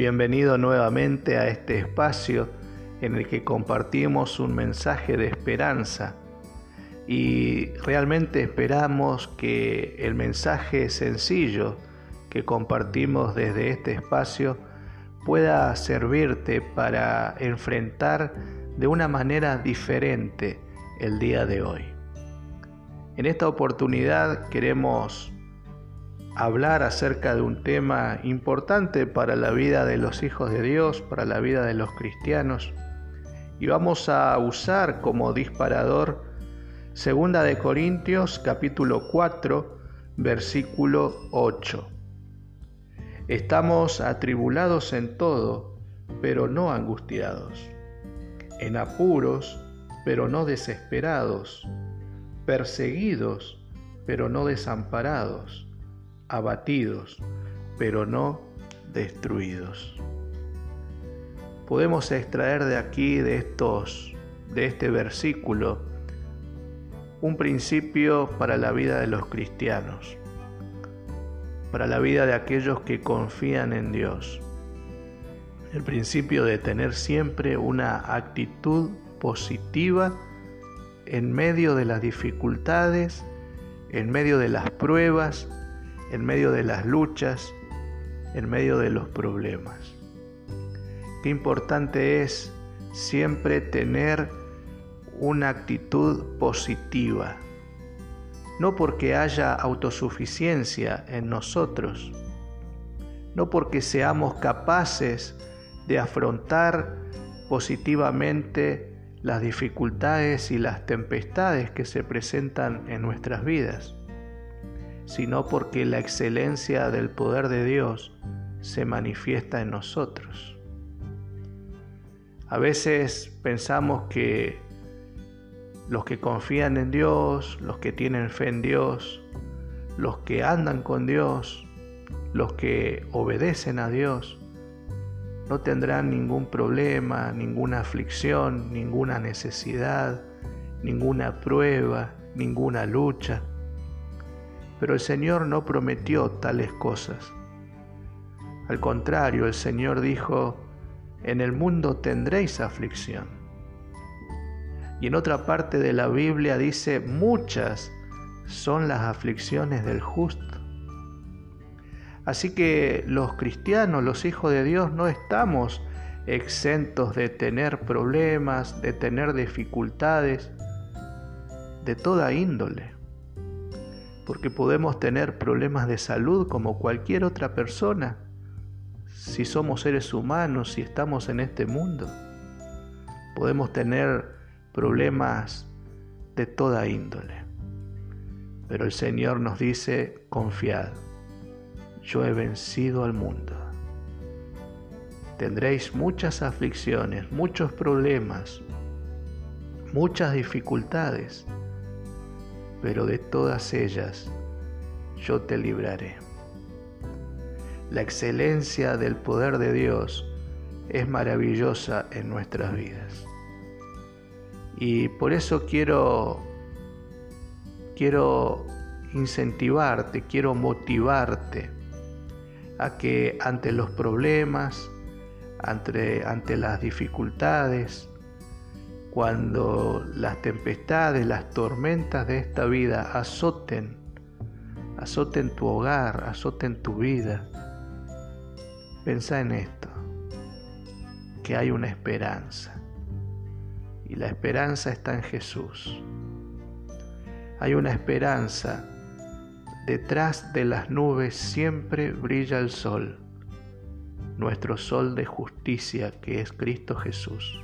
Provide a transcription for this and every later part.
Bienvenido nuevamente a este espacio en el que compartimos un mensaje de esperanza y realmente esperamos que el mensaje sencillo que compartimos desde este espacio pueda servirte para enfrentar de una manera diferente el día de hoy. En esta oportunidad queremos hablar acerca de un tema importante para la vida de los hijos de Dios, para la vida de los cristianos. Y vamos a usar como disparador Segunda de Corintios capítulo 4, versículo 8. Estamos atribulados en todo, pero no angustiados, en apuros, pero no desesperados, perseguidos, pero no desamparados abatidos, pero no destruidos. Podemos extraer de aquí, de estos, de este versículo, un principio para la vida de los cristianos, para la vida de aquellos que confían en Dios. El principio de tener siempre una actitud positiva en medio de las dificultades, en medio de las pruebas, en medio de las luchas, en medio de los problemas. Qué importante es siempre tener una actitud positiva, no porque haya autosuficiencia en nosotros, no porque seamos capaces de afrontar positivamente las dificultades y las tempestades que se presentan en nuestras vidas sino porque la excelencia del poder de Dios se manifiesta en nosotros. A veces pensamos que los que confían en Dios, los que tienen fe en Dios, los que andan con Dios, los que obedecen a Dios, no tendrán ningún problema, ninguna aflicción, ninguna necesidad, ninguna prueba, ninguna lucha. Pero el Señor no prometió tales cosas. Al contrario, el Señor dijo, en el mundo tendréis aflicción. Y en otra parte de la Biblia dice, muchas son las aflicciones del justo. Así que los cristianos, los hijos de Dios, no estamos exentos de tener problemas, de tener dificultades de toda índole porque podemos tener problemas de salud como cualquier otra persona, si somos seres humanos, si estamos en este mundo. Podemos tener problemas de toda índole. Pero el Señor nos dice, confiad, yo he vencido al mundo. Tendréis muchas aflicciones, muchos problemas, muchas dificultades pero de todas ellas yo te libraré. La excelencia del poder de Dios es maravillosa en nuestras vidas. Y por eso quiero quiero incentivarte, quiero motivarte a que ante los problemas, ante, ante las dificultades, cuando las tempestades, las tormentas de esta vida azoten, azoten tu hogar, azoten tu vida, pensa en esto, que hay una esperanza. Y la esperanza está en Jesús. Hay una esperanza. Detrás de las nubes siempre brilla el sol, nuestro sol de justicia que es Cristo Jesús.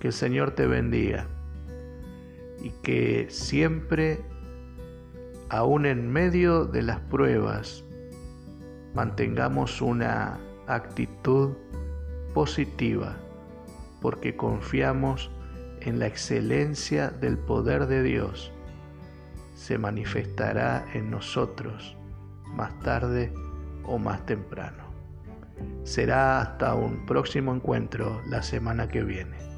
Que el Señor te bendiga y que siempre, aún en medio de las pruebas, mantengamos una actitud positiva porque confiamos en la excelencia del poder de Dios. Se manifestará en nosotros más tarde o más temprano. Será hasta un próximo encuentro la semana que viene.